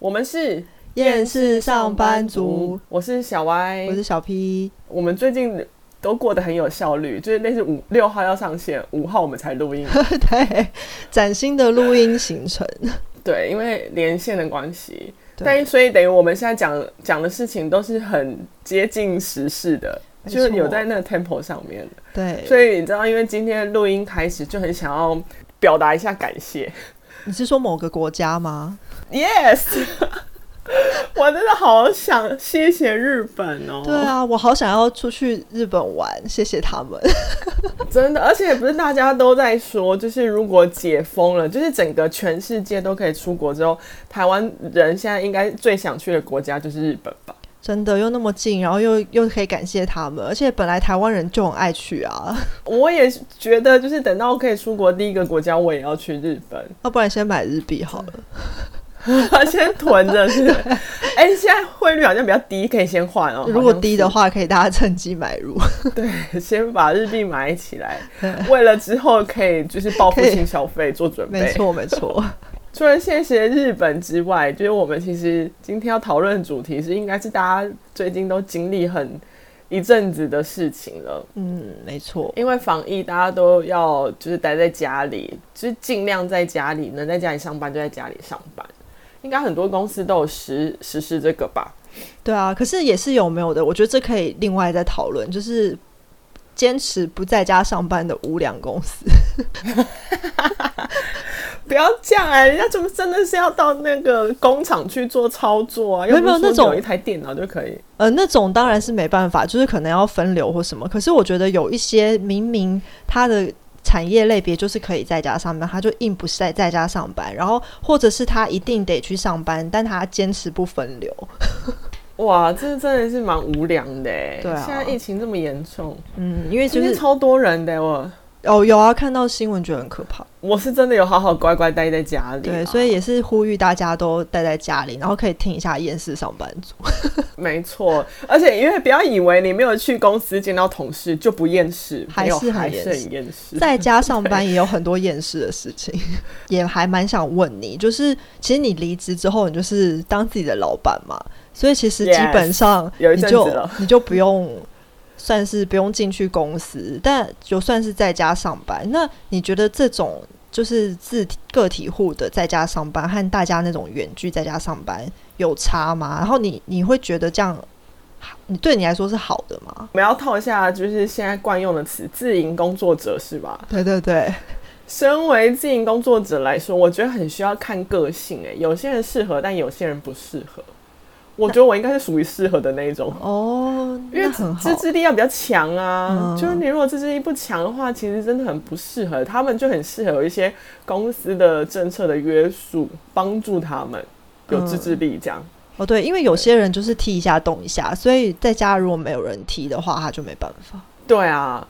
我们是厌世上班族，我是小 Y，我是小 P。我们最近都过得很有效率，就是那是五六号要上线，五号我们才录音。对，崭新的录音行程。对，因为连线的关系，但所以等于我们现在讲讲的事情都是很接近时事的，就是有在那个 tempo 上面的。对，所以你知道，因为今天录音开始就很想要表达一下感谢。你是说某个国家吗？Yes，我真的好想谢谢日本哦。对啊，我好想要出去日本玩，谢谢他们。真的，而且不是大家都在说，就是如果解封了，就是整个全世界都可以出国之后，台湾人现在应该最想去的国家就是日本吧？真的，又那么近，然后又又可以感谢他们，而且本来台湾人就很爱去啊。我也觉得，就是等到可以出国第一个国家，我也要去日本。要不然先买日币好了，先囤着是。哎、欸，现在汇率好像比较低，可以先换哦。如果低的话，可以大家趁机买入。对，先把日币买起来，为了之后可以就是报复性消费做准备。没错，没错。除了谢谢日本之外，就是我们其实今天要讨论的主题是，应该是大家最近都经历很一阵子的事情了。嗯，没错，因为防疫，大家都要就是待在家里，就是尽量在家里，能在家里上班就在家里上班。应该很多公司都有实实施这个吧？对啊，可是也是有没有的，我觉得这可以另外再讨论，就是坚持不在家上班的无良公司。不要这样哎、欸，人家怎么真的是要到那个工厂去做操作啊？有没有那种有一台电脑就可以？呃，那种当然是没办法，就是可能要分流或什么。可是我觉得有一些明明他的产业类别就是可以在家上班，他就硬不是在在家上班，然后或者是他一定得去上班，但他坚持不分流。哇，这真的是蛮无良的哎、欸！对啊，现在疫情这么严重，嗯，因为就是超多人的我。哦，有啊，看到新闻觉得很可怕。我是真的有好好乖乖待在家里，对，所以也是呼吁大家都待在家里，然后可以听一下厌世上班族。没错，而且因为不要以为你没有去公司见到同事就不厌世，还是很还是厌世。在家上班也有很多厌世的事情，也还蛮想问你，就是其实你离职之后，你就是当自己的老板嘛，所以其实基本上你就、你就不用。算是不用进去公司，但就算是在家上班。那你觉得这种就是自个体户的在家上班，和大家那种远距在家上班有差吗？然后你你会觉得这样，你对你来说是好的吗？我们要套一下，就是现在惯用的词“自营工作者”是吧？对对对，身为自营工作者来说，我觉得很需要看个性。诶，有些人适合，但有些人不适合。我觉得我应该是属于适合的那一种哦，因为自制力要比较强啊。就是你如果自制力不强的话，其实真的很不适合。他们就很适合有一些公司的政策的约束，帮助他们有自制力这样。哦，对，因为有些人就是踢一下动一下，所以在家如果没有人踢的话，他就没办法。对啊，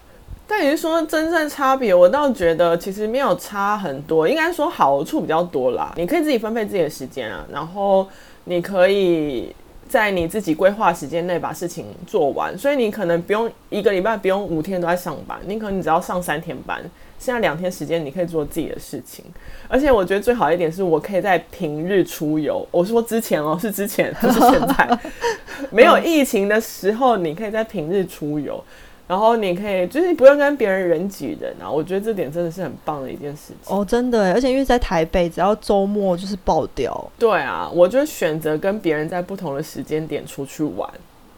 但你是说真正差别，我倒觉得其实没有差很多，应该说好处比较多啦。你可以自己分配自己的时间啊，然后你可以。在你自己规划时间内把事情做完，所以你可能不用一个礼拜不用五天都在上班，你可能你只要上三天班，剩下两天时间你可以做自己的事情。而且我觉得最好一点是我可以在平日出游。我说之前哦，是之前，不是现在。没有疫情的时候，你可以在平日出游。然后你可以就是不用跟别人人挤人啊，我觉得这点真的是很棒的一件事情哦，真的，而且因为在台北，只要周末就是爆掉。对啊，我就选择跟别人在不同的时间点出去玩，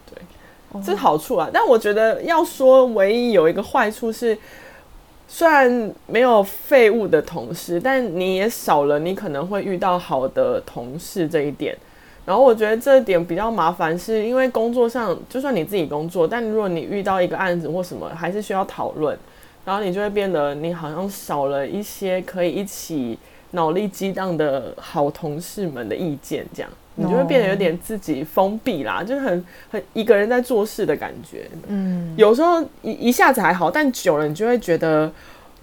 对，哦、这是好处啊。但我觉得要说唯一有一个坏处是，虽然没有废物的同事，但你也少了你可能会遇到好的同事这一点。然后我觉得这点比较麻烦，是因为工作上，就算你自己工作，但如果你遇到一个案子或什么，还是需要讨论，然后你就会变得你好像少了一些可以一起脑力激荡的好同事们的意见，这样你就会变得有点自己封闭啦，就是很很一个人在做事的感觉。嗯，有时候一一下子还好，但久了你就会觉得。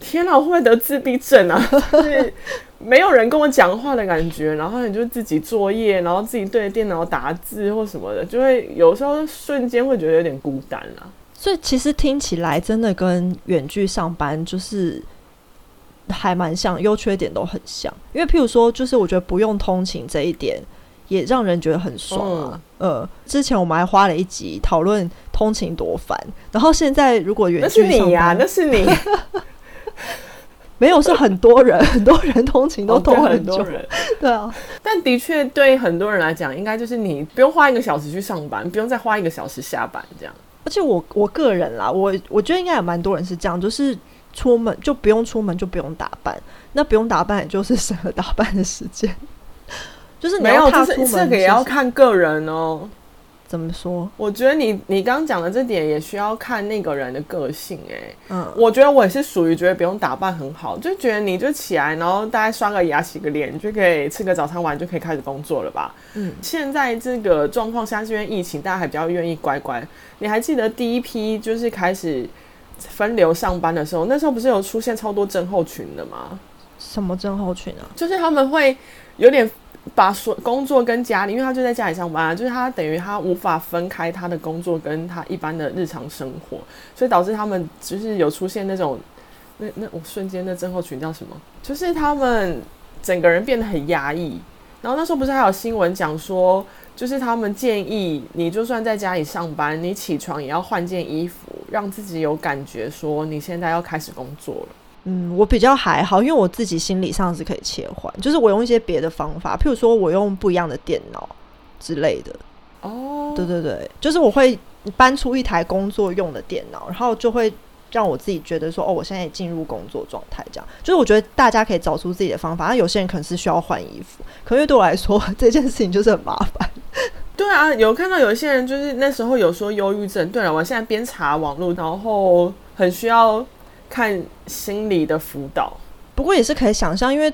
天哪，我会不会得自闭症啊？就是没有人跟我讲话的感觉，然后你就自己作业，然后自己对着电脑打字或什么的，就会有时候瞬间会觉得有点孤单啊。所以其实听起来真的跟远距上班就是还蛮像，优缺点都很像。因为譬如说，就是我觉得不用通勤这一点也让人觉得很爽啊。嗯、呃，之前我们还花了一集讨论通勤多烦，然后现在如果远距上班，那是你呀、啊，那是你。没有，是很多人，很多人通勤都通很久。哦、对，对啊，但的确对很多人来讲，应该就是你不用花一个小时去上班，不用再花一个小时下班这样。而且我我个人啦，我我觉得应该有蛮多人是这样，就是出门就不用出门，就不用打扮，那不用打扮，也就是省了打扮的时间。就是你要踏出门，这个也要看个人哦。怎么说？我觉得你你刚刚讲的这点也需要看那个人的个性哎、欸。嗯，我觉得我也是属于觉得不用打扮很好，就觉得你就起来，然后大概刷个牙、洗个脸，就可以吃个早餐，完就可以开始工作了吧。嗯，现在这个状况下是因为疫情，大家还比较愿意乖乖。你还记得第一批就是开始分流上班的时候，那时候不是有出现超多症候群的吗？什么症候群啊？就是他们会有点。把所工作跟家里，因为他就在家里上班啊，就是他等于他无法分开他的工作跟他一般的日常生活，所以导致他们就是有出现那种那那我瞬间的症候群叫什么？就是他们整个人变得很压抑。然后那时候不是还有新闻讲说，就是他们建议你就算在家里上班，你起床也要换件衣服，让自己有感觉说你现在要开始工作了。嗯，我比较还好，因为我自己心理上是可以切换，就是我用一些别的方法，譬如说我用不一样的电脑之类的。哦，对对对，就是我会搬出一台工作用的电脑，然后就会让我自己觉得说，哦，我现在也进入工作状态，这样。就是我觉得大家可以找出自己的方法，那有些人可能是需要换衣服，可是对我来说这件事情就是很麻烦。对啊，有看到有些人就是那时候有说忧郁症。对了，我现在边查网络，然后很需要。看心理的辅导，不过也是可以想象，因为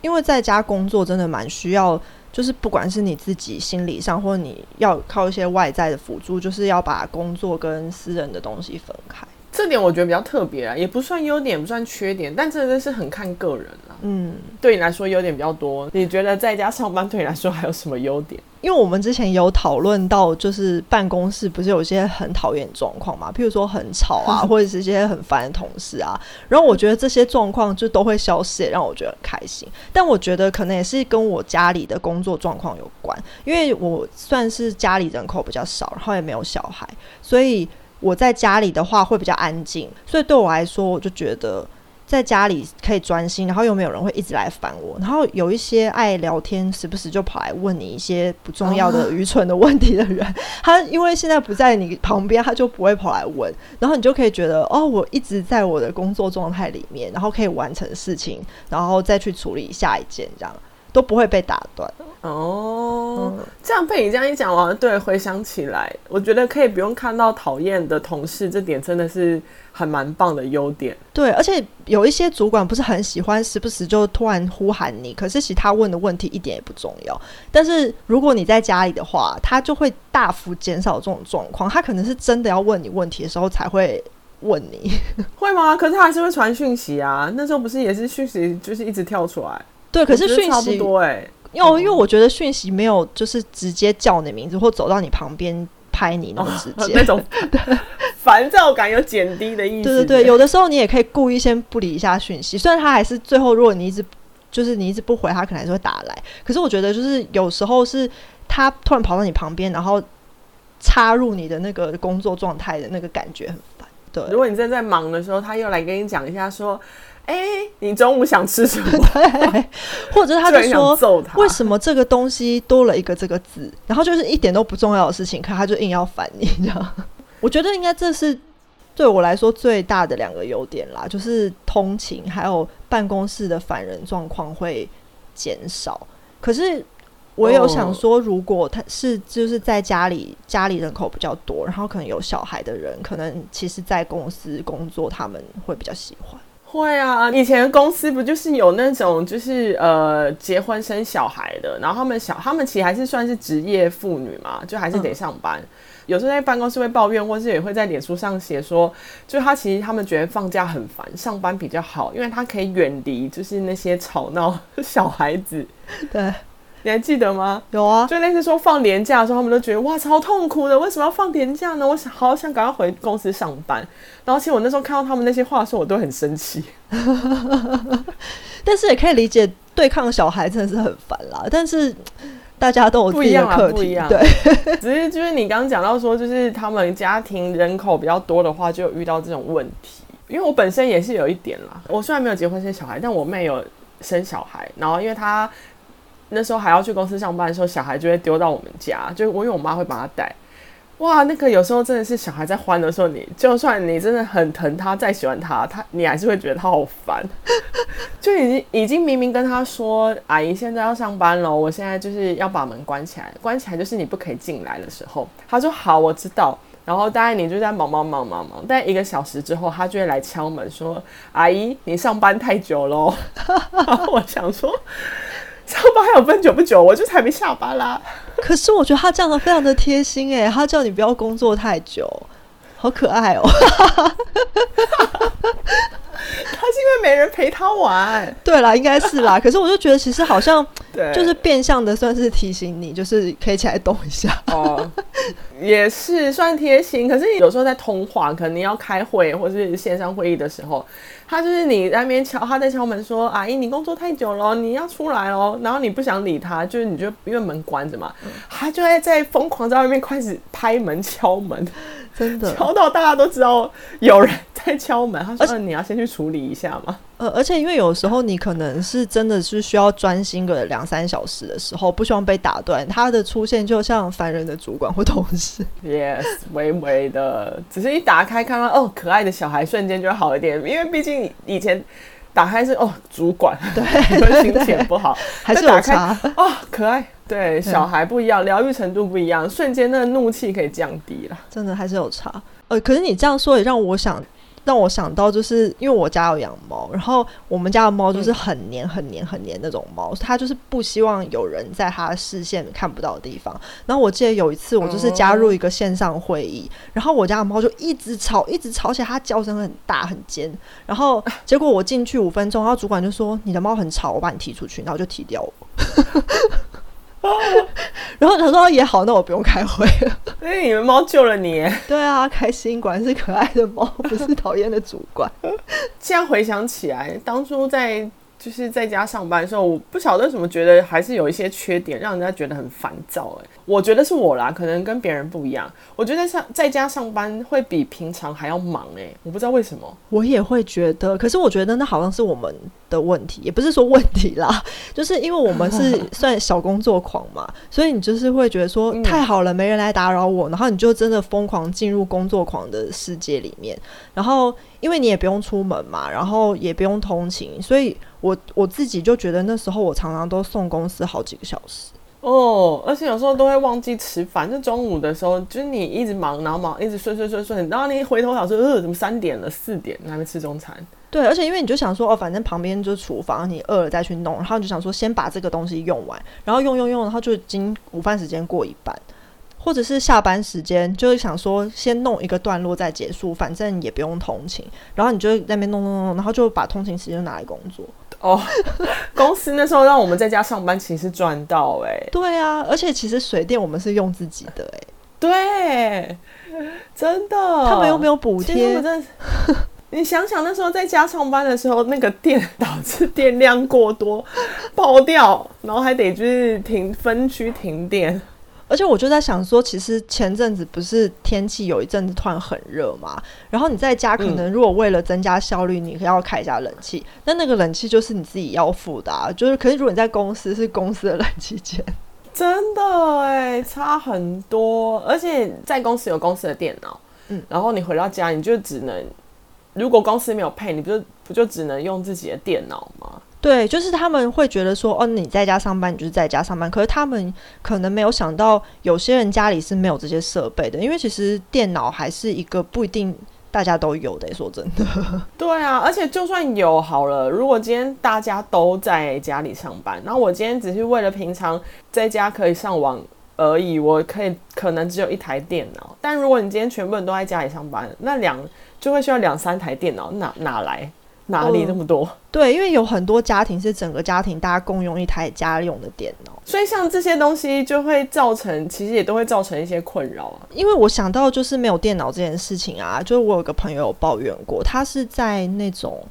因为在家工作真的蛮需要，就是不管是你自己心理上，或者你要靠一些外在的辅助，就是要把工作跟私人的东西分开。这点我觉得比较特别啊，也不算优点，不算缺点，但真的是很看个人啦。嗯，对你来说优点比较多，你觉得在家上班对你来说还有什么优点？因为我们之前有讨论到，就是办公室不是有些很讨厌状况嘛，譬如说很吵啊，或者是一些很烦的同事啊。然后我觉得这些状况就都会消失，也让我觉得很开心。但我觉得可能也是跟我家里的工作状况有关，因为我算是家里人口比较少，然后也没有小孩，所以。我在家里的话会比较安静，所以对我来说，我就觉得在家里可以专心，然后又没有人会一直来烦我。然后有一些爱聊天，时不时就跑来问你一些不重要的、愚蠢的问题的人，他因为现在不在你旁边，他就不会跑来问。然后你就可以觉得，哦，我一直在我的工作状态里面，然后可以完成事情，然后再去处理下一件，这样都不会被打断。哦，嗯、这样被你这样一讲完，对，回想起来，我觉得可以不用看到讨厌的同事，这点真的是很蛮棒的优点。对，而且有一些主管不是很喜欢时不时就突然呼喊你，可是其实他问的问题一点也不重要。但是如果你在家里的话，他就会大幅减少这种状况。他可能是真的要问你问题的时候才会问你，会吗？可是他还是会传讯息啊。那时候不是也是讯息，就是一直跳出来。对，可是讯息差不多哎、欸。因为因为我觉得讯息没有就是直接叫你名字或走到你旁边拍你那么直接，哦、那种 烦躁感有减低的意思。对对对，有的时候你也可以故意先不理一下讯息，虽然他还是最后如果你一直就是你一直不回，他可能还是会打来。可是我觉得就是有时候是他突然跑到你旁边，然后插入你的那个工作状态的那个感觉很烦。对，如果你正在忙的时候，他又来跟你讲一下说。哎、欸，你中午想吃什么？对，或者他就 说，为什么这个东西多了一个这个字？然后就是一点都不重要的事情，可他就硬要烦你，这样。我觉得应该这是对我来说最大的两个优点啦，就是通勤还有办公室的烦人状况会减少。可是我有想说，如果他是就是在家里，家里人口比较多，然后可能有小孩的人，可能其实在公司工作，他们会比较喜欢。会啊，以前公司不就是有那种就是呃结婚生小孩的，然后他们小他们其实还是算是职业妇女嘛，就还是得上班。嗯、有时候在办公室会抱怨，或是也会在脸书上写说，就他其实他们觉得放假很烦，上班比较好，因为他可以远离就是那些吵闹小孩子。对。你还记得吗？有啊，就类似说放年假的时候，他们都觉得哇超痛苦的，为什么要放年假呢？我想好想赶快回公司上班。然后其实我那时候看到他们那些话的时候，我都很生气。但是也可以理解，对抗小孩真的是很烦啦。但是大家都有自己的课题，不一样，对，只是就是你刚刚讲到说，就是他们家庭人口比较多的话，就有遇到这种问题。因为我本身也是有一点啦，我虽然没有结婚生小孩，但我妹有生小孩，然后因为她那时候还要去公司上班的时候，小孩就会丢到我们家，就我因为我妈会帮他带。哇，那个有时候真的是小孩在欢的时候你，就算你真的很疼他，再喜欢他，他你还是会觉得他好烦。就已经已经明明跟他说，阿姨现在要上班了，我现在就是要把门关起来，关起来就是你不可以进来的时候，他说好，我知道。然后大概你就在忙忙忙忙忙，但一个小时之后，他就会来敲门说，阿姨你上班太久喽。我想说。上班还有分久不久，我就还没下班啦。可是我觉得他这样的非常的贴心哎，他叫你不要工作太久，好可爱哦。他是因为没人陪他玩，对啦，应该是啦。可是我就觉得其实好像，就是变相的算是提醒你，就是可以起来动一下哦，也是算贴心。可是有时候在通话，可能你要开会或是线上会议的时候，他就是你在那边敲，他在敲门说：“阿姨，你工作太久了，你要出来哦。”然后你不想理他，就是你就因为门关着嘛，他就会在疯狂在外面开始拍门敲门。真的敲到大家都知道有人在敲门，他说：“你要先去处理一下嘛。”呃，而且因为有时候你可能是真的是需要专心个两三小时的时候，不希望被打断，他的出现就像烦人的主管或同事。Yes，微微的，只是一打开看到哦可爱的小孩，瞬间就好一点。因为毕竟以前打开是哦主管，对，心情不好，还是有差哦可爱。对，小孩不一样，疗愈程度不一样，瞬间那个怒气可以降低了。真的还是有差。呃，可是你这样说也让我想，让我想到，就是因为我家有养猫，然后我们家的猫就是很黏、很黏、很黏那种猫，它就是不希望有人在它视线看不到的地方。然后我记得有一次，我就是加入一个线上会议，然后我家的猫就一直吵，一直吵起来，它叫声很大很尖。然后结果我进去五分钟，然后主管就说：“你的猫很吵，我把你踢出去。”然后就踢掉我。然后他说也好，那我不用开会了。因 为你们猫救了你。对啊，开心，果然是可爱的猫，不是讨厌的主管。现在回想起来，当初在。就是在家上班的时候，我不晓得为什么觉得还是有一些缺点，让人家觉得很烦躁。哎，我觉得是我啦，可能跟别人不一样。我觉得上在家上班会比平常还要忙。哎，我不知道为什么。我也会觉得，可是我觉得那好像是我们的问题，也不是说问题啦，就是因为我们是算小工作狂嘛，所以你就是会觉得说太好了，没人来打扰我，然后你就真的疯狂进入工作狂的世界里面，然后。因为你也不用出门嘛，然后也不用通勤，所以我我自己就觉得那时候我常常都送公司好几个小时哦，而且有时候都会忘记吃饭。就中午的时候，就是你一直忙，然后忙一直睡睡睡睡，然后你一回头想说，呃，怎么三点了，四点还没吃中餐？对，而且因为你就想说，哦，反正旁边就是厨房，你饿了再去弄，然后你就想说先把这个东西用完，然后用用用，然后就已经午饭时间过一半。或者是下班时间，就是想说先弄一个段落再结束，反正也不用通勤，然后你就在那边弄弄弄，然后就把通勤时间拿来工作。哦，公司那时候让我们在家上班，其实赚到哎、欸。对啊，而且其实水电我们是用自己的哎、欸。对，真的，他们又没有补贴。你想想那时候在家上班的时候，那个电 导致电量过多爆掉，然后还得就是停分区停电。而且我就在想说，其实前阵子不是天气有一阵子突然很热嘛，然后你在家可能如果为了增加效率，你要开一下冷气，那、嗯、那个冷气就是你自己要付的啊。就是，可是如果你在公司是公司的冷气钱，真的哎，差很多。而且在公司有公司的电脑，嗯，然后你回到家你就只能，如果公司没有配，你不就不就只能用自己的电脑吗？对，就是他们会觉得说，哦，你在家上班，你就是在家上班。可是他们可能没有想到，有些人家里是没有这些设备的，因为其实电脑还是一个不一定大家都有的。说真的，对啊，而且就算有好了，如果今天大家都在家里上班，然后我今天只是为了平常在家可以上网而已，我可以可能只有一台电脑。但如果你今天全部人都在家里上班，那两就会需要两三台电脑，哪哪来？哪里那么多？嗯，对，因为有很多家庭是整个家庭大家共用一台家用的电脑，所以像这些东西就会造成，其实也都会造成一些困扰啊。因为我想到就是没有电脑这件事情啊，就是我有个朋友抱怨过，他是在那种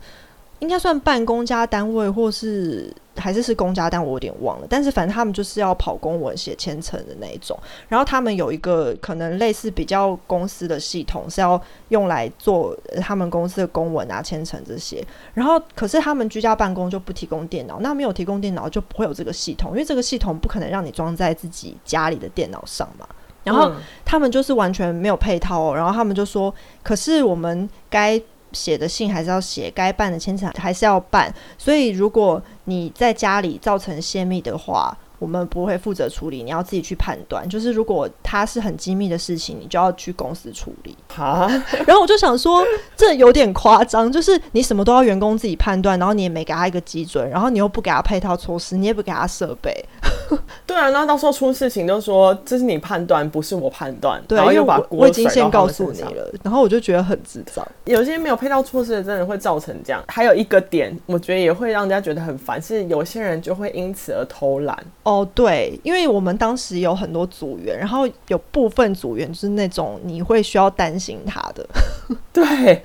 应该算办公家单位或是还还是是公家，但我有点忘了。但是反正他们就是要跑公文、写签呈的那一种。然后他们有一个可能类似比较公司的系统，是要用来做他们公司的公文啊、签呈这些。然后可是他们居家办公就不提供电脑，那没有提供电脑就不会有这个系统，因为这个系统不可能让你装在自己家里的电脑上嘛。然后他们就是完全没有配套哦。然后他们就说：“可是我们该。”写的信还是要写，该办的签证还是要办，所以如果你在家里造成泄密的话，我们不会负责处理，你要自己去判断。就是如果它是很机密的事情，你就要去公司处理。哈，然后我就想说，这有点夸张，就是你什么都要员工自己判断，然后你也没给他一个基准，然后你又不给他配套措施，你也不给他设备。对啊，那到时候出事情就说这是你判断，不是我判断。对，然后又把我，我已经先告诉你了，然后我就觉得很智障。有些没有配套措施的，真的会造成这样。还有一个点，我觉得也会让人家觉得很烦，是有些人就会因此而偷懒。哦，对，因为我们当时有很多组员，然后有部分组员就是那种你会需要担心他的。对，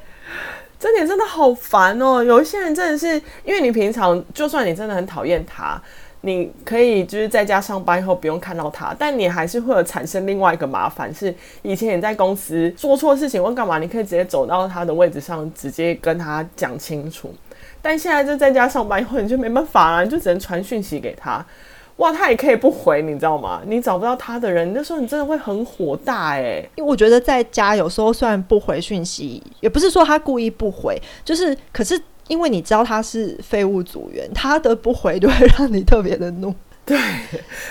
这点真的好烦哦。有一些人真的是，因为你平常就算你真的很讨厌他。你可以就是在家上班以后不用看到他，但你还是会有产生另外一个麻烦，是以前你在公司做错事情或干嘛，你可以直接走到他的位置上，直接跟他讲清楚。但现在就在家上班以后，你就没办法了，你就只能传讯息给他。哇，他也可以不回，你知道吗？你找不到他的人，那时候你真的会很火大哎、因为我觉得在家有时候虽然不回讯息，也不是说他故意不回，就是可是。因为你知道他是废物组员，他的不回就会让你特别的怒。对，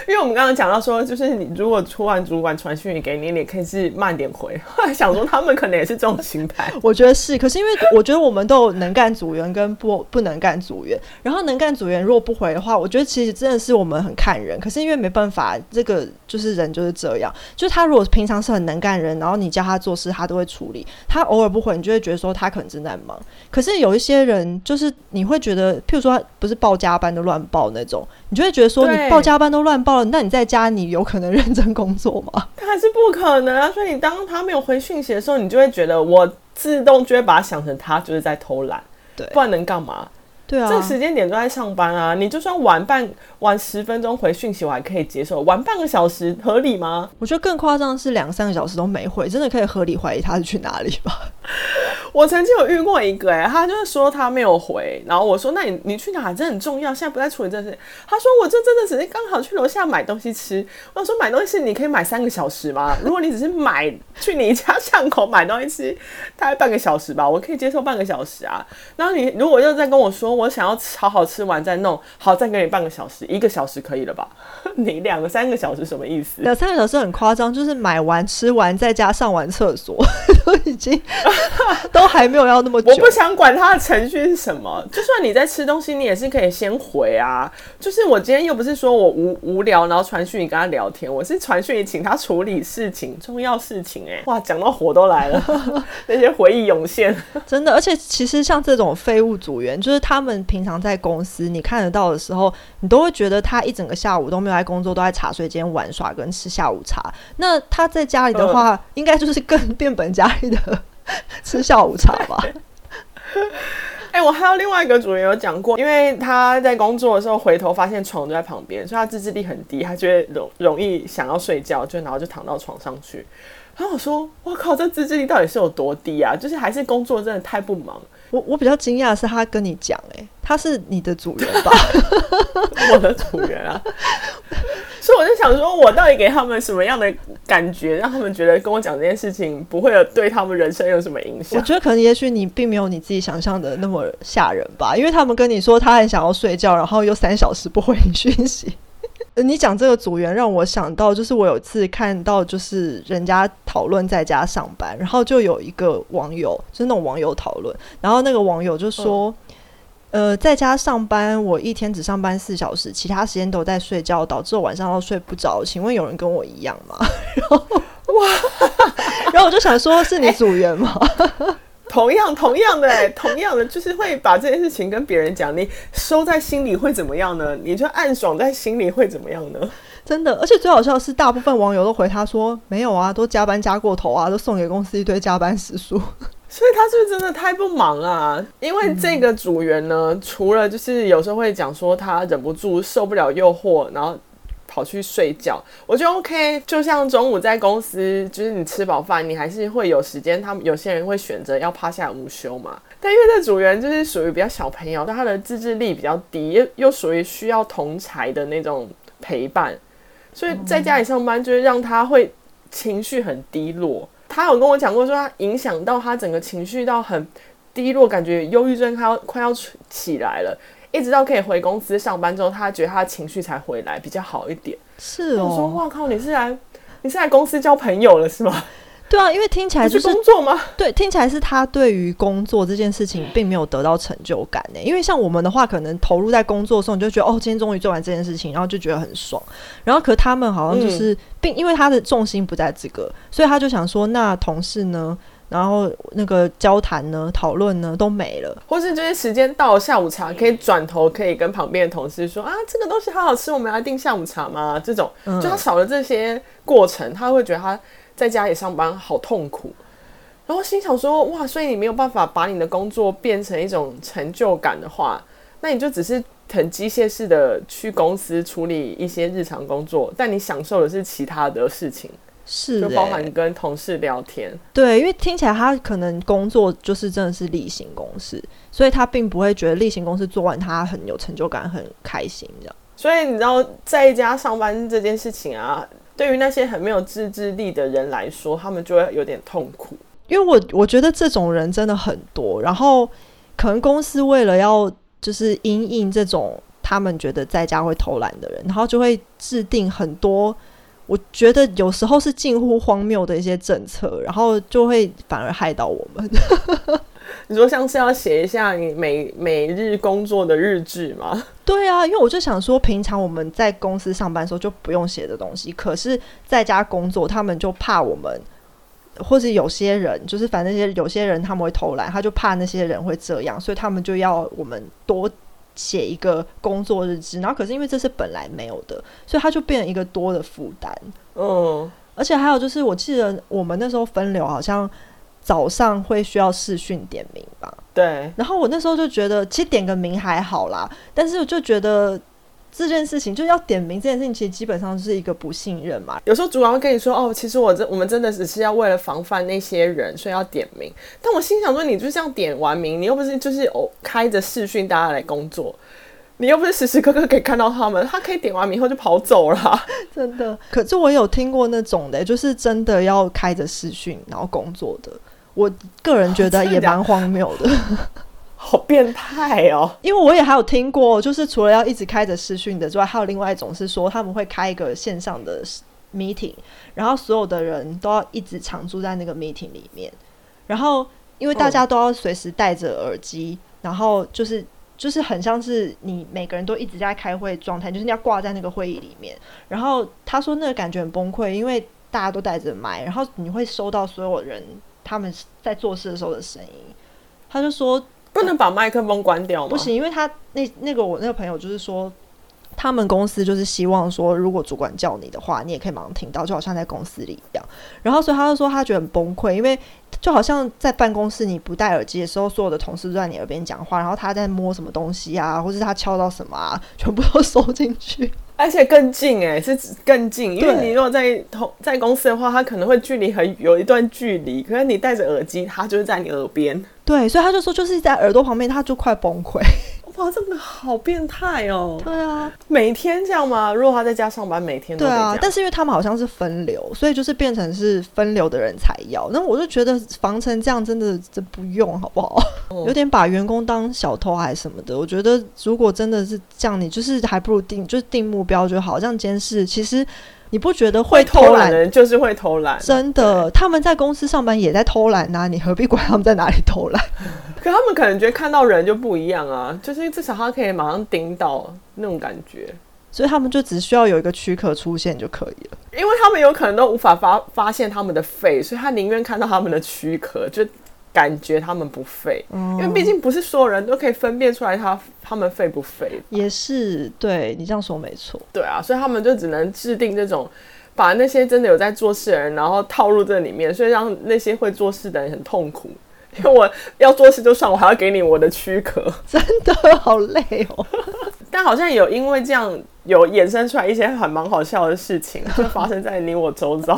因为我们刚刚讲到说，就是你如果突然主管传讯息给你，你可以是慢点回。后来想说，他们可能也是这种心态。我觉得是，可是因为我觉得我们都有能干组员跟不不能干组员。然后能干组员如果不回的话，我觉得其实真的是我们很看人。可是因为没办法，这个就是人就是这样。就是他如果平常是很能干人，然后你叫他做事，他都会处理。他偶尔不回，你就会觉得说他可能正在忙。可是有一些人，就是你会觉得，譬如说他不是报加班的乱报那种，你就会觉得说你。报加班都乱报了，那你在家你有可能认真工作吗？他 还是不可能啊！所以你当他没有回讯息的时候，你就会觉得我自动就会把他想成他就是在偷懒，对，不然能干嘛？对啊，这个时间点都在上班啊！你就算晚半晚十分钟回讯息，我还可以接受。晚半个小时合理吗？我觉得更夸张的是两三个小时都没回，真的可以合理怀疑他是去哪里吧？我曾经有遇过一个、欸，哎，他就是说他没有回，然后我说那你你去哪？这很重要，现在不在处理这事。他说我这真的只是刚好去楼下买东西吃。我说买东西你可以买三个小时吗？如果你只是买去你家巷口买东西吃，大概半个小时吧，我可以接受半个小时啊。然后你如果又再跟我说我想要好好吃完再弄，好再给你半个小时，一个小时可以了吧？你两个三个小时什么意思？两三个小时很夸张，就是买完吃完在家上完厕所 都已经。都还没有要那么久，我不想管他的程序是什么。就算你在吃东西，你也是可以先回啊。就是我今天又不是说我无无聊，然后传讯你跟他聊天，我是传讯你请他处理事情，重要事情、欸。哎，哇，讲到火都来了，那些回忆涌现。真的，而且其实像这种废物组员，就是他们平常在公司你看得到的时候，你都会觉得他一整个下午都没有在工作，都在茶水间玩耍跟吃下午茶。那他在家里的话，呃、应该就是更变本加厉的。吃下午茶吧。哎、欸，我还有另外一个组员有讲过，因为他在工作的时候回头发现床就在旁边，所以他自制力很低，他就会容容易想要睡觉，就然后就躺到床上去。然后我说：“我靠，这自制力到底是有多低啊？就是还是工作真的太不忙。”我我比较惊讶的是他跟你讲，哎，他是你的组员吧？我的组员啊。我就想说，我到底给他们什么样的感觉，让他们觉得跟我讲这件事情不会有对他们人生有什么影响？我觉得可能也许你并没有你自己想象的那么吓人吧，因为他们跟你说他很想要睡觉，然后又三小时不回你讯息。你讲这个组员让我想到，就是我有一次看到，就是人家讨论在家上班，然后就有一个网友，就是那种网友讨论，然后那个网友就说。呃，在家上班，我一天只上班四小时，其他时间都在睡觉，导致我晚上都睡不着。请问有人跟我一样吗？然后哇，然后我就想说，是你组员吗？同样，同样的，同样的，就是会把这件事情跟别人讲，你收在心里会怎么样呢？你就暗爽在心里会怎么样呢？真的，而且最好笑的是，大部分网友都回他说没有啊，都加班加过头啊，都送给公司一堆加班时数。所以他是不是真的太不忙啊？因为这个组员呢，除了就是有时候会讲说他忍不住受不了诱惑，然后跑去睡觉，我觉得 OK。就像中午在公司，就是你吃饱饭，你还是会有时间。他们有些人会选择要趴下午休嘛。但因为这组员就是属于比较小朋友，但他的自制力比较低，又又属于需要同才的那种陪伴，所以在家里上班就是让他会情绪很低落。他有跟我讲过，说他影响到他整个情绪到很低落，感觉忧郁症快要快要起来了，一直到可以回公司上班之后，他觉得他的情绪才回来比较好一点。是哦，我说哇靠，你是来你是来公司交朋友了是吗？对啊，因为听起来就是工作吗？对，听起来是他对于工作这件事情并没有得到成就感呢。因为像我们的话，可能投入在工作的时候，你就觉得哦，今天终于做完这件事情，然后就觉得很爽。然后，可他们好像就是，并因为他的重心不在这个，所以他就想说，那同事呢？然后那个交谈呢、讨论呢都没了，或是这些时间到下午茶，可以转头可以跟旁边的同事说啊，这个东西好好吃，我们来订下午茶吗？这种，就他少了这些过程，他会觉得他。在家里上班好痛苦，然后心想说：哇，所以你没有办法把你的工作变成一种成就感的话，那你就只是很机械式的去公司处理一些日常工作，但你享受的是其他的事情，是、欸、就包含跟同事聊天。对，因为听起来他可能工作就是真的是例行公事，所以他并不会觉得例行公事做完他很有成就感、很开心这样。所以你知道在家上班这件事情啊。对于那些很没有自制力的人来说，他们就会有点痛苦。因为我我觉得这种人真的很多，然后可能公司为了要就是因应这种他们觉得在家会偷懒的人，然后就会制定很多我觉得有时候是近乎荒谬的一些政策，然后就会反而害到我们。你说像是要写一下你每每日工作的日志吗？对啊，因为我就想说，平常我们在公司上班的时候就不用写的东西，可是在家工作，他们就怕我们，或者有些人就是反正些有些人他们会偷懒，他就怕那些人会这样，所以他们就要我们多写一个工作日志。然后可是因为这是本来没有的，所以他就变成一个多的负担。嗯，而且还有就是，我记得我们那时候分流好像。早上会需要视讯点名吧？对。然后我那时候就觉得，其实点个名还好啦，但是我就觉得这件事情就要点名这件事情，其实基本上是一个不信任嘛。有时候主管会跟你说：“哦，其实我这我们真的只是要为了防范那些人，所以要点名。”但我心想说，你就这样点完名，你又不是就是哦开着视讯大家来工作，你又不是时时刻刻可以看到他们，他可以点完名后就跑走了，真的。可是我有听过那种的，就是真的要开着视讯然后工作的。我个人觉得 也蛮荒谬的，好变态哦！因为我也还有听过，就是除了要一直开着视讯的之外，还有另外一种是说他们会开一个线上的 meeting，然后所有的人都要一直常驻在那个 meeting 里面，然后因为大家都要随时戴着耳机，然后就是就是很像是你每个人都一直在开会状态，就是你要挂在那个会议里面。然后他说那个感觉很崩溃，因为大家都戴着麦，然后你会收到所有人。他们在做事的时候的声音，他就说不能把麦克风关掉吗？不行，因为他那那个我那个朋友就是说，他们公司就是希望说，如果主管叫你的话，你也可以马上听到，就好像在公司里一样。然后所以他就说他觉得很崩溃，因为就好像在办公室你不戴耳机的时候，所有的同事都在你耳边讲话，然后他在摸什么东西啊，或是他敲到什么啊，全部都收进去。而且更近哎、欸，是更近，因为你如果在同在公司的话，他可能会距离很有一段距离，可是你戴着耳机，他就是在你耳边。对，所以他就说，就是在耳朵旁边，他就快崩溃。哇，这个好变态哦！对啊，每天这样吗？如果他在家上班，每天都。对啊，但是因为他们好像是分流，所以就是变成是分流的人才要。那我就觉得防成这样真的真不用，好不好？嗯、有点把员工当小偷还是什么的。我觉得如果真的是这样，你就是还不如定就是定目标就好，这样监视其实。你不觉得会偷懒的人就是会偷懒？真的，他们在公司上班也在偷懒呐、啊，你何必管他们在哪里偷懒？可他们可能觉得看到人就不一样啊，就是至少他可以马上盯到那种感觉，所以他们就只需要有一个躯壳出现就可以了。因为他们有可能都无法发发现他们的肺，所以他宁愿看到他们的躯壳就。感觉他们不废，嗯，因为毕竟不是所有人都可以分辨出来他他们废不废。也是，对，你这样说没错。对啊，所以他们就只能制定这种，把那些真的有在做事的人，然后套入这里面，所以让那些会做事的人很痛苦。因为我要做事就算，我还要给你我的躯壳，真的好累哦。但好像有因为这样有衍生出来一些还蛮好笑的事情，就发生在你我周遭。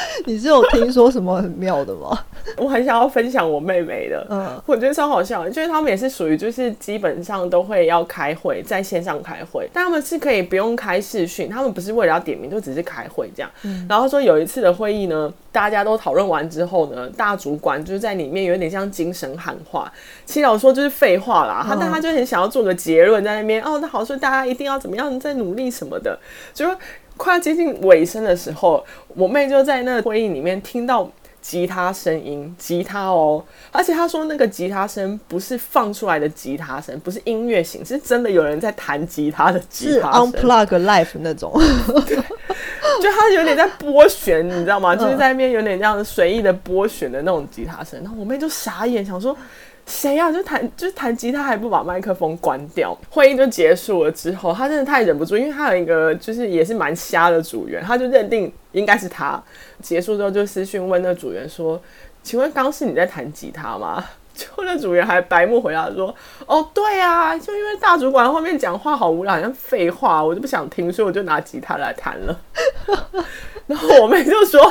你是有听说什么很妙的吗？我很想要分享我妹妹的，嗯，我觉得超好笑，就是他们也是属于就是基本上都会要开会，在线上开会，但他们是可以不用开视讯，他们不是为了要点名，就只是开会这样。嗯，然后说有一次的会议呢，大家都讨论完之后呢，大主管就是在里面有点像精神喊话，其实老说就是废话啦，他但他就很想要做个结论在那边，哦，那好说大家一定要怎么样再努力什么的，就说。快要接近尾声的时候，我妹就在那个会议里面听到吉他声音，吉他哦，而且她说那个吉他声不是放出来的吉他声，不是音乐型，是真的有人在弹吉他的吉他声，unplug live 那种，就他有点在拨弦，你知道吗？就是在那边有点这样随意的拨弦的那种吉他声，然后我妹就傻眼，想说。谁呀、就弹，就弹吉他还不把麦克风关掉。会议就结束了之后，他真的太忍不住，因为他有一个就是也是蛮瞎的组员，他就认定应该是他。结束之后就私讯问那组员说：“请问刚是你在弹吉他吗？” 就那组员还白目回答说：“哦，对啊，就因为大主管后面讲话好无聊，好像废话，我就不想听，所以我就拿吉他来弹了。”然后我妹就说。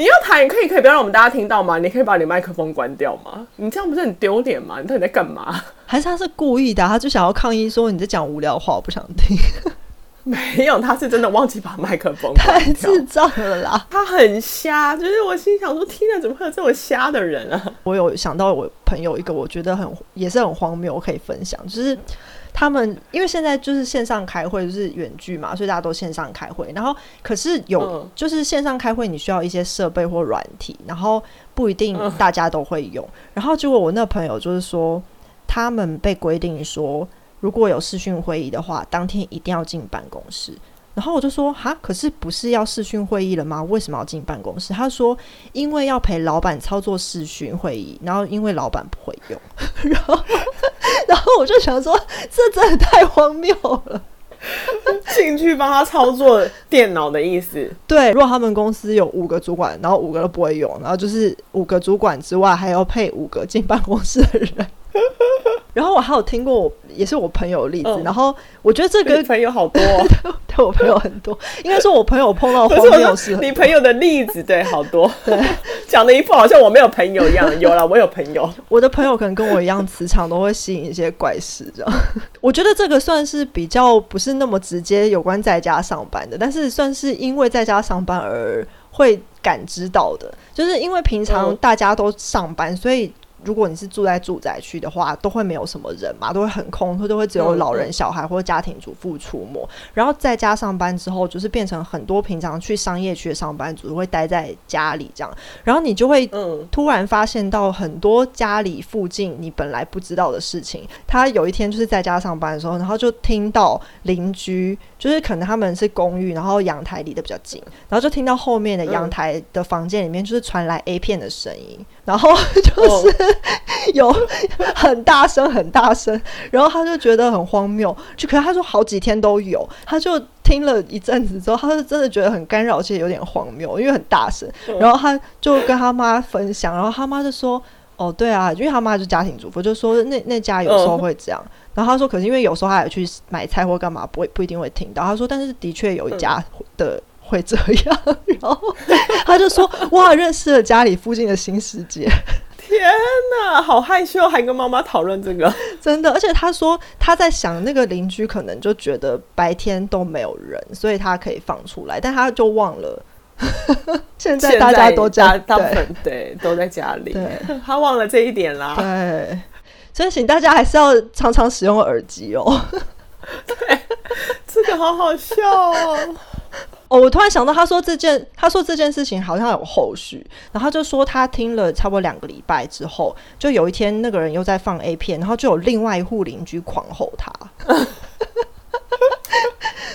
你要弹也可以，可以不要让我们大家听到吗？你可以把你麦克风关掉吗？你这样不是很丢脸吗？你到底在干嘛？还是他是故意的？他就想要抗议说你在讲无聊话，我不想听。没有，他是真的忘记把麦克风关掉。太智障了啦！他很瞎，就是我心想说，天哪，怎么会有这么瞎的人啊？我有想到我朋友一个，我觉得很也是很荒谬，我可以分享，就是。他们因为现在就是线上开会，就是远距嘛，所以大家都线上开会。然后可是有就是线上开会，你需要一些设备或软体，然后不一定大家都会用。然后结果我那朋友就是说，他们被规定说，如果有视讯会议的话，当天一定要进办公室。然后我就说哈，可是不是要视讯会议了吗？为什么要进办公室？他说因为要陪老板操作视讯会议，然后因为老板不会用，然后然后我就想说，这真的太荒谬了，进去帮他操作电脑的意思。对，如果他们公司有五个主管，然后五个都不会用，然后就是五个主管之外还要配五个进办公室的人。然后我还有听过，也是我朋友的例子。嗯、然后我觉得这个朋友好多、哦 对，对我朋友很多。应该说我朋友碰到荒谬 事，你朋友的例子对好多，对讲的一副好像我没有朋友一样。有啦，我有朋友。我的朋友可能跟我一样，磁场都会吸引一些怪事。这样，我觉得这个算是比较不是那么直接有关在家上班的，但是算是因为在家上班而会感知到的，就是因为平常大家都上班，嗯、所以。如果你是住在住宅区的话，都会没有什么人嘛，都会很空，或都会只有老人、小孩或家庭主妇出没。然后在家上班之后，就是变成很多平常去商业区的上班族会待在家里这样。然后你就会突然发现到很多家里附近你本来不知道的事情。他有一天就是在家上班的时候，然后就听到邻居，就是可能他们是公寓，然后阳台离得比较近，然后就听到后面的阳台的房间里面就是传来 A 片的声音，然后就是。有很大声，很大声，然后他就觉得很荒谬，就可是他说好几天都有，他就听了一阵子之后，他就真的觉得很干扰，其实有点荒谬，因为很大声，然后他就跟他妈分享，然后他妈就说：“哦，对啊，因为他妈是家庭主妇，就说那那家有时候会这样。”然后他说：“可是因为有时候他也去买菜或干嘛，不会不一定会听到。”他说：“但是的确有一家的会这样。”然后他就说：“哇，认识了家里附近的新世界。”天哪，好害羞，还跟妈妈讨论这个，真的。而且他说他在想，那个邻居可能就觉得白天都没有人，所以他可以放出来，但他就忘了，现在大家都家大部分对都在家里，对他忘了这一点啦。对，所以请大家还是要常常使用耳机哦。对，这个好好笑哦。哦，我突然想到，他说这件，他说这件事情好像有后续，然后他就说他听了差不多两个礼拜之后，就有一天那个人又在放 A 片，然后就有另外一户邻居狂吼他，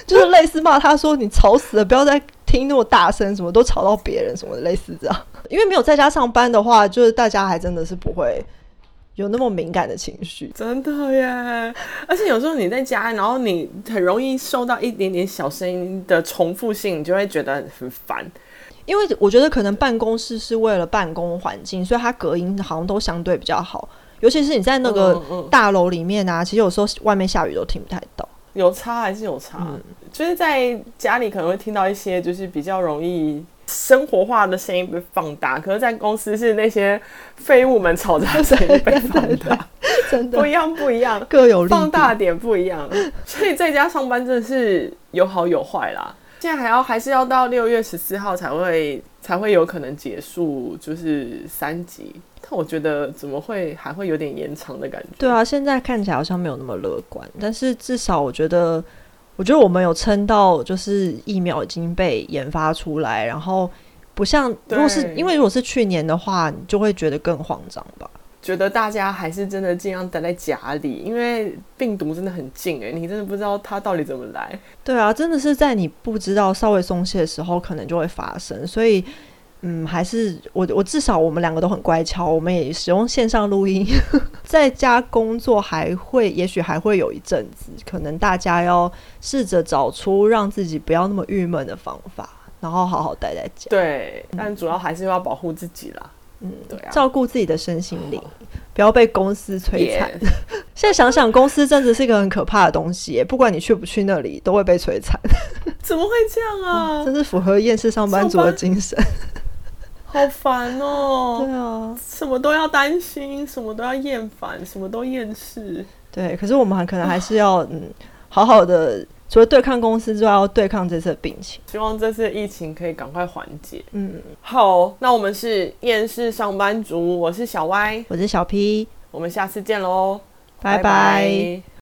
就是类似骂他说你吵死了，不要再听那么大声，什么都吵到别人什么的，类似这样。因为没有在家上班的话，就是大家还真的是不会。有那么敏感的情绪，真的耶！而且有时候你在家，然后你很容易受到一点点小声音的重复性，你就会觉得很烦。因为我觉得可能办公室是为了办公环境，所以它隔音好像都相对比较好。尤其是你在那个大楼里面啊，其实有时候外面下雨都听不太到。有差还是有差，嗯、就是在家里可能会听到一些就是比较容易生活化的声音被放大，可是在公司是那些废物们吵杂声音被放大，真的不一样不一样，各有放大点不一样，所以在家上班真的是有好有坏啦。现在还要还是要到六月十四号才会才会有可能结束，就是三级。但我觉得怎么会还会有点延长的感觉？对啊，现在看起来好像没有那么乐观。但是至少我觉得，我觉得我们有撑到，就是疫苗已经被研发出来，然后不像如果是因为如果是去年的话，你就会觉得更慌张吧？觉得大家还是真的尽量待在家里，因为病毒真的很近哎，你真的不知道它到底怎么来。对啊，真的是在你不知道稍微松懈的时候，可能就会发生，所以。嗯，还是我我至少我们两个都很乖巧，我们也使用线上录音，在家工作还会，也许还会有一阵子，可能大家要试着找出让自己不要那么郁闷的方法，然后好好待在家。对，但主要还是要保护自己啦。嗯，对啊，照顾自己的身心灵，不要被公司摧残。现在想想，公司真的是一个很可怕的东西，不管你去不去那里，都会被摧残。怎么会这样啊？真是符合厌世上班族的精神。好烦哦！对啊，什么都要担心，什么都要厌烦，什么都厌世。对，可是我们还可能还是要嗯，好好的，除了对抗公司之外，要对抗这次的病情。希望这次的疫情可以赶快缓解。嗯，好，那我们是厌世上班族，我是小歪，我是小 P，我们下次见喽，拜拜。拜拜。